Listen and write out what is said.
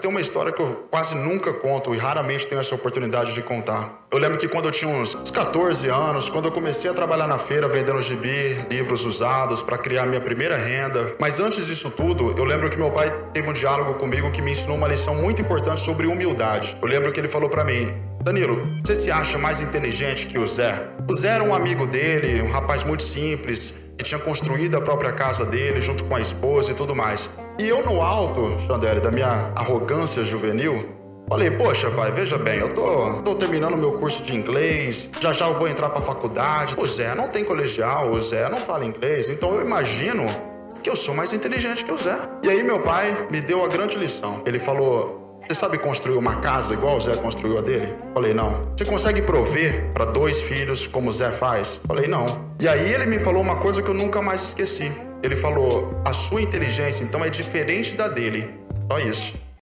Tem uma história que eu quase nunca conto e raramente tenho essa oportunidade de contar. Eu lembro que quando eu tinha uns 14 anos, quando eu comecei a trabalhar na feira vendendo gibi, livros usados para criar minha primeira renda, mas antes disso tudo, eu lembro que meu pai teve um diálogo comigo que me ensinou uma lição muito importante sobre humildade. Eu lembro que ele falou para mim: Danilo, você se acha mais inteligente que o Zé? O Zé era um amigo dele, um rapaz muito simples, que tinha construído a própria casa dele junto com a esposa e tudo mais. E eu no alto, Chandelle, da minha arrogância juvenil, Falei, poxa, pai, veja bem, eu tô, tô terminando meu curso de inglês, já já eu vou entrar pra faculdade. O Zé não tem colegial, o Zé não fala inglês, então eu imagino que eu sou mais inteligente que o Zé. E aí meu pai me deu a grande lição. Ele falou: Você sabe construir uma casa igual o Zé construiu a dele? Falei, não. Você consegue prover para dois filhos como o Zé faz? Falei, não. E aí ele me falou uma coisa que eu nunca mais esqueci. Ele falou: A sua inteligência então é diferente da dele. Só isso.